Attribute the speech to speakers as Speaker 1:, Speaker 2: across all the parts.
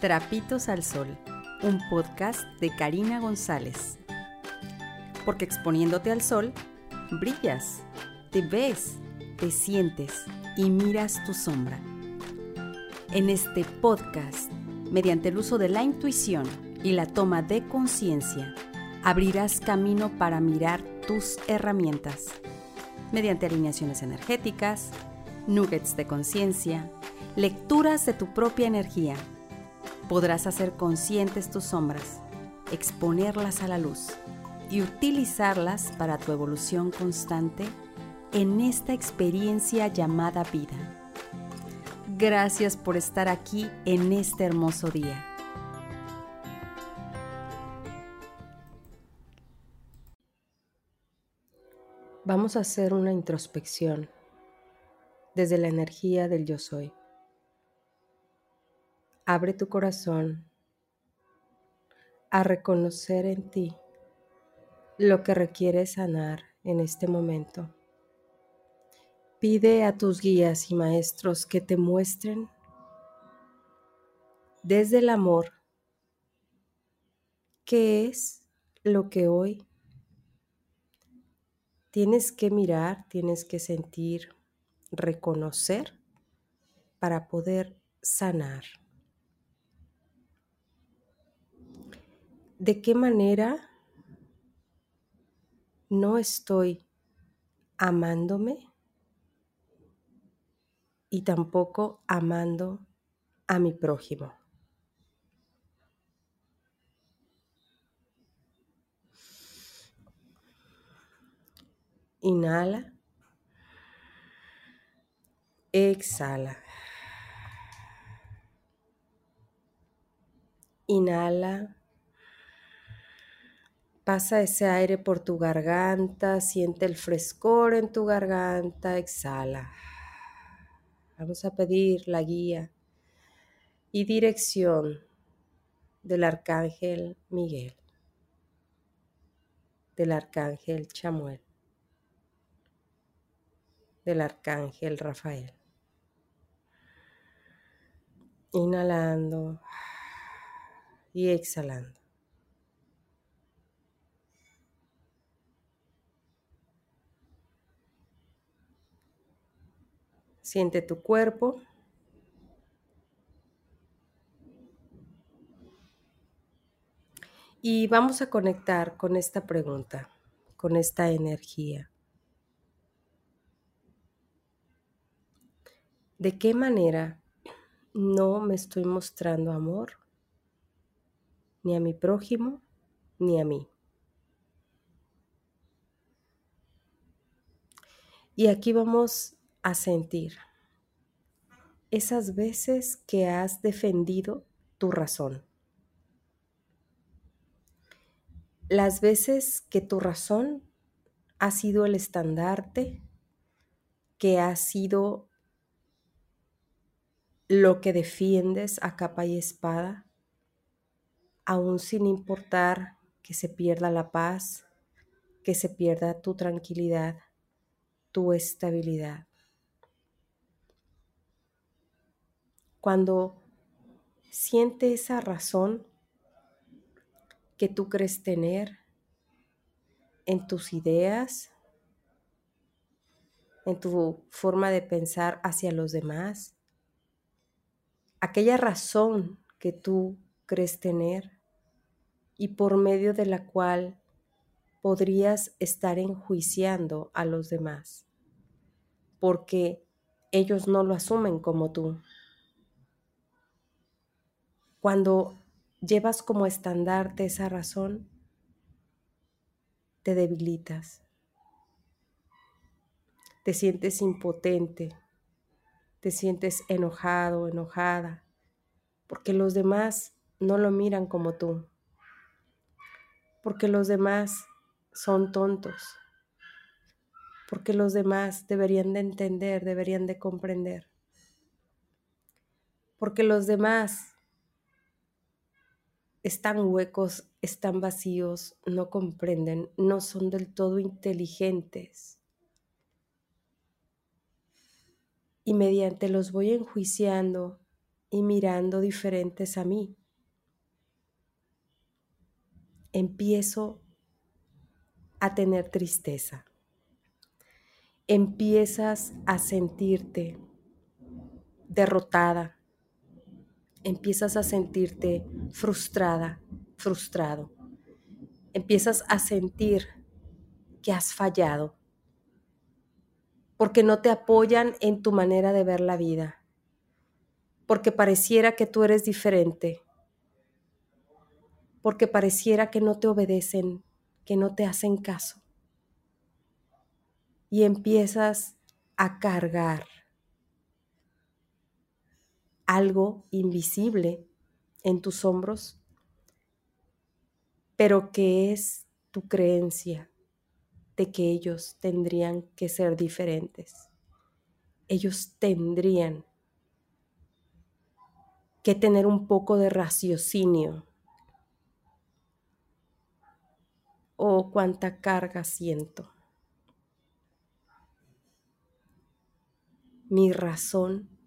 Speaker 1: Trapitos al Sol, un podcast de Karina González. Porque exponiéndote al sol, brillas, te ves, te sientes y miras tu sombra. En este podcast, mediante el uso de la intuición y la toma de conciencia, abrirás camino para mirar tus herramientas, mediante alineaciones energéticas, nuggets de conciencia, lecturas de tu propia energía podrás hacer conscientes tus sombras, exponerlas a la luz y utilizarlas para tu evolución constante en esta experiencia llamada vida. Gracias por estar aquí en este hermoso día.
Speaker 2: Vamos a hacer una introspección desde la energía del yo soy. Abre tu corazón a reconocer en ti lo que requiere sanar en este momento. Pide a tus guías y maestros que te muestren desde el amor qué es lo que hoy tienes que mirar, tienes que sentir, reconocer para poder sanar. De qué manera no estoy amándome y tampoco amando a mi prójimo. Inhala. Exhala. Inhala. Pasa ese aire por tu garganta, siente el frescor en tu garganta, exhala. Vamos a pedir la guía y dirección del arcángel Miguel, del arcángel Chamuel, del arcángel Rafael. Inhalando y exhalando. Siente tu cuerpo. Y vamos a conectar con esta pregunta, con esta energía. ¿De qué manera no me estoy mostrando amor ni a mi prójimo ni a mí? Y aquí vamos a sentir esas veces que has defendido tu razón. Las veces que tu razón ha sido el estandarte, que ha sido lo que defiendes a capa y espada, aún sin importar que se pierda la paz, que se pierda tu tranquilidad, tu estabilidad. Cuando siente esa razón que tú crees tener en tus ideas, en tu forma de pensar hacia los demás, aquella razón que tú crees tener y por medio de la cual podrías estar enjuiciando a los demás, porque ellos no lo asumen como tú. Cuando llevas como estandarte esa razón, te debilitas, te sientes impotente, te sientes enojado, enojada, porque los demás no lo miran como tú, porque los demás son tontos, porque los demás deberían de entender, deberían de comprender, porque los demás están huecos, están vacíos, no comprenden, no son del todo inteligentes. Y mediante los voy enjuiciando y mirando diferentes a mí. Empiezo a tener tristeza. Empiezas a sentirte derrotada. Empiezas a sentirte frustrada, frustrado. Empiezas a sentir que has fallado porque no te apoyan en tu manera de ver la vida, porque pareciera que tú eres diferente, porque pareciera que no te obedecen, que no te hacen caso. Y empiezas a cargar algo invisible en tus hombros, pero que es tu creencia, de que ellos tendrían que ser diferentes. Ellos tendrían que tener un poco de raciocinio. Oh, cuánta carga siento. Mi razón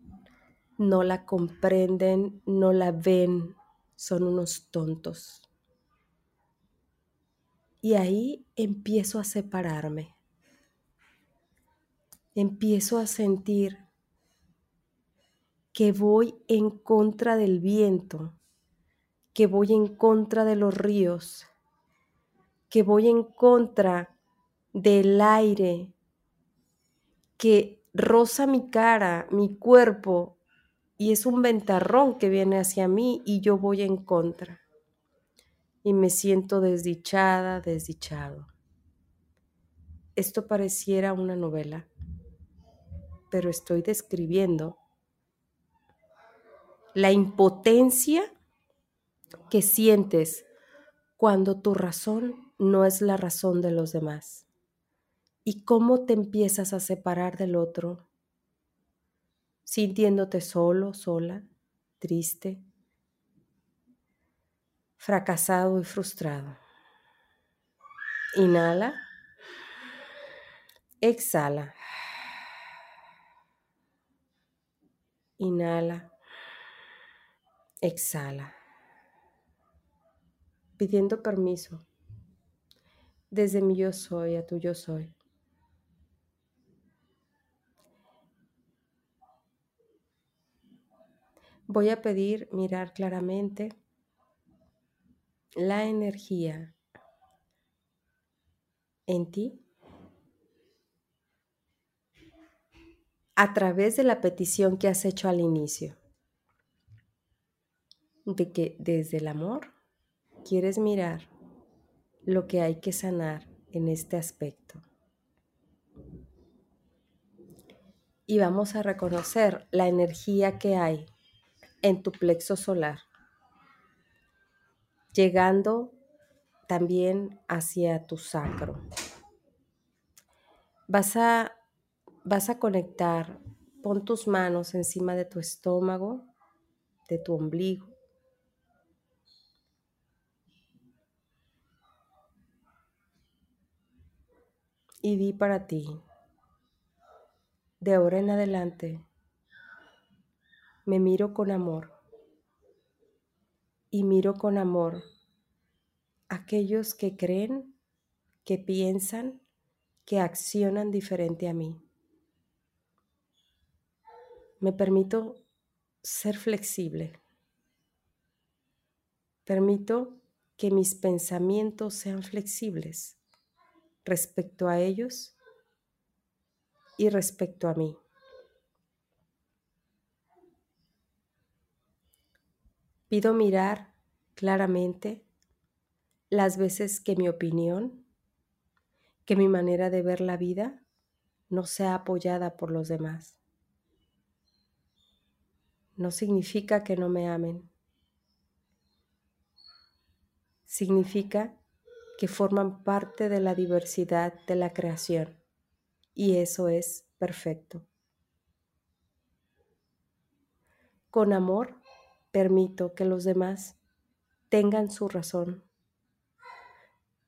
Speaker 2: no la comprenden, no la ven, son unos tontos. Y ahí empiezo a separarme. Empiezo a sentir que voy en contra del viento, que voy en contra de los ríos, que voy en contra del aire que roza mi cara, mi cuerpo, y es un ventarrón que viene hacia mí y yo voy en contra y me siento desdichada, desdichado. Esto pareciera una novela, pero estoy describiendo la impotencia que sientes cuando tu razón no es la razón de los demás y cómo te empiezas a separar del otro, sintiéndote solo, sola, triste, fracasado y frustrado. Inhala. Exhala. Inhala. Exhala. Pidiendo permiso desde mi yo soy a tu yo soy. Voy a pedir mirar claramente la energía en ti a través de la petición que has hecho al inicio, de que desde el amor quieres mirar lo que hay que sanar en este aspecto. Y vamos a reconocer la energía que hay en tu plexo solar llegando también hacia tu sacro. Vas a, vas a conectar, pon tus manos encima de tu estómago, de tu ombligo. Y di para ti, de ahora en adelante, me miro con amor y miro con amor aquellos que creen, que piensan, que accionan diferente a mí. Me permito ser flexible. Permito que mis pensamientos sean flexibles respecto a ellos y respecto a mí. Pido mirar claramente las veces que mi opinión, que mi manera de ver la vida no sea apoyada por los demás. No significa que no me amen. Significa que forman parte de la diversidad de la creación y eso es perfecto. Con amor permito que los demás tengan su razón,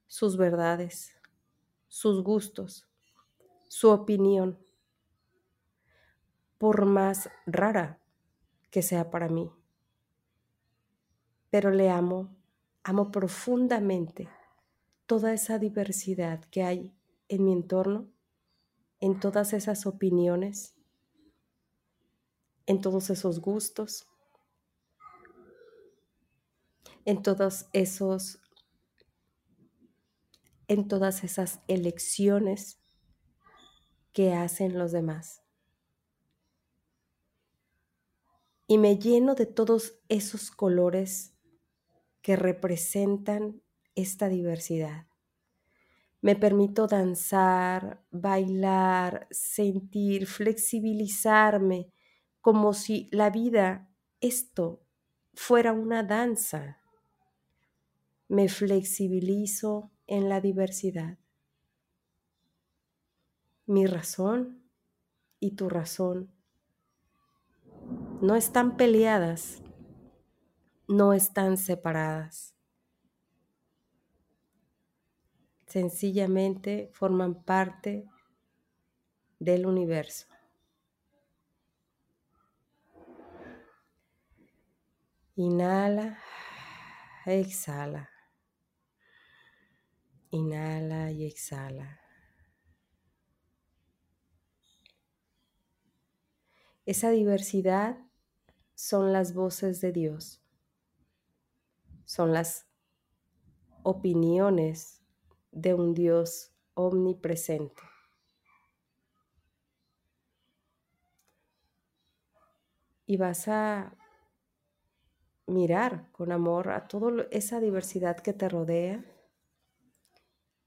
Speaker 2: sus verdades, sus gustos, su opinión, por más rara que sea para mí. Pero le amo, amo profundamente toda esa diversidad que hay en mi entorno, en todas esas opiniones, en todos esos gustos, en todos esos en todas esas elecciones que hacen los demás. Y me lleno de todos esos colores que representan esta diversidad. Me permito danzar, bailar, sentir, flexibilizarme, como si la vida, esto, fuera una danza. Me flexibilizo en la diversidad. Mi razón y tu razón no están peleadas, no están separadas. Sencillamente forman parte del universo. Inhala, exhala. Inhala y exhala. Esa diversidad son las voces de Dios, son las opiniones de un Dios omnipresente. Y vas a mirar con amor a toda esa diversidad que te rodea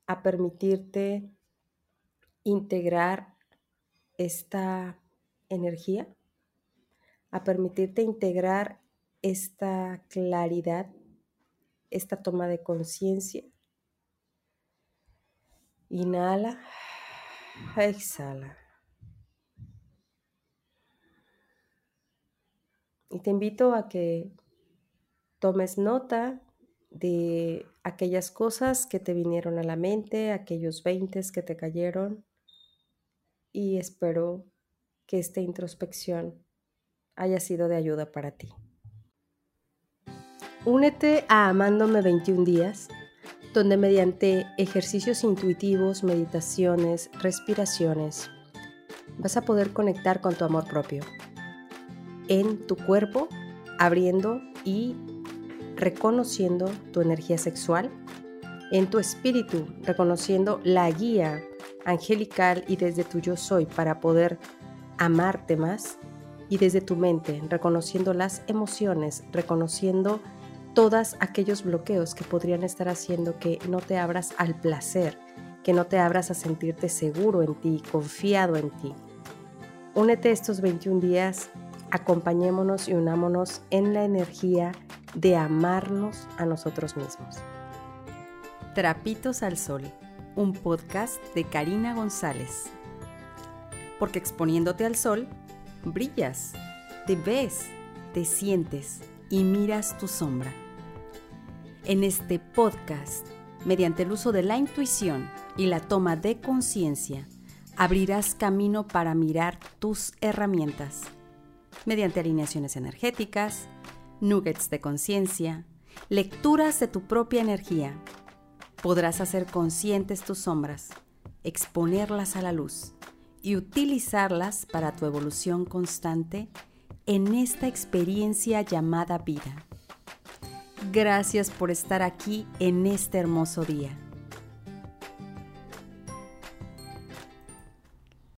Speaker 2: a permitirte integrar esta energía, a permitirte integrar esta claridad, esta toma de conciencia. Inhala, exhala. Y te invito a que tomes nota de aquellas cosas que te vinieron a la mente, aquellos veintes que te cayeron y espero que esta introspección haya sido de ayuda para ti. Únete a Amándome 21 días, donde mediante ejercicios intuitivos, meditaciones, respiraciones, vas a poder conectar con tu amor propio en tu cuerpo, abriendo y reconociendo tu energía sexual, en tu espíritu, reconociendo la guía angelical y desde tu yo soy para poder amarte más, y desde tu mente, reconociendo las emociones, reconociendo todos aquellos bloqueos que podrían estar haciendo que no te abras al placer, que no te abras a sentirte seguro en ti, confiado en ti. Únete estos 21 días, acompañémonos y unámonos en la energía de amarnos a nosotros mismos.
Speaker 1: Trapitos al Sol, un podcast de Karina González. Porque exponiéndote al sol, brillas, te ves, te sientes y miras tu sombra. En este podcast, mediante el uso de la intuición y la toma de conciencia, abrirás camino para mirar tus herramientas mediante alineaciones energéticas, nuggets de conciencia, lecturas de tu propia energía. Podrás hacer conscientes tus sombras, exponerlas a la luz y utilizarlas para tu evolución constante en esta experiencia llamada vida. Gracias por estar aquí en este hermoso día.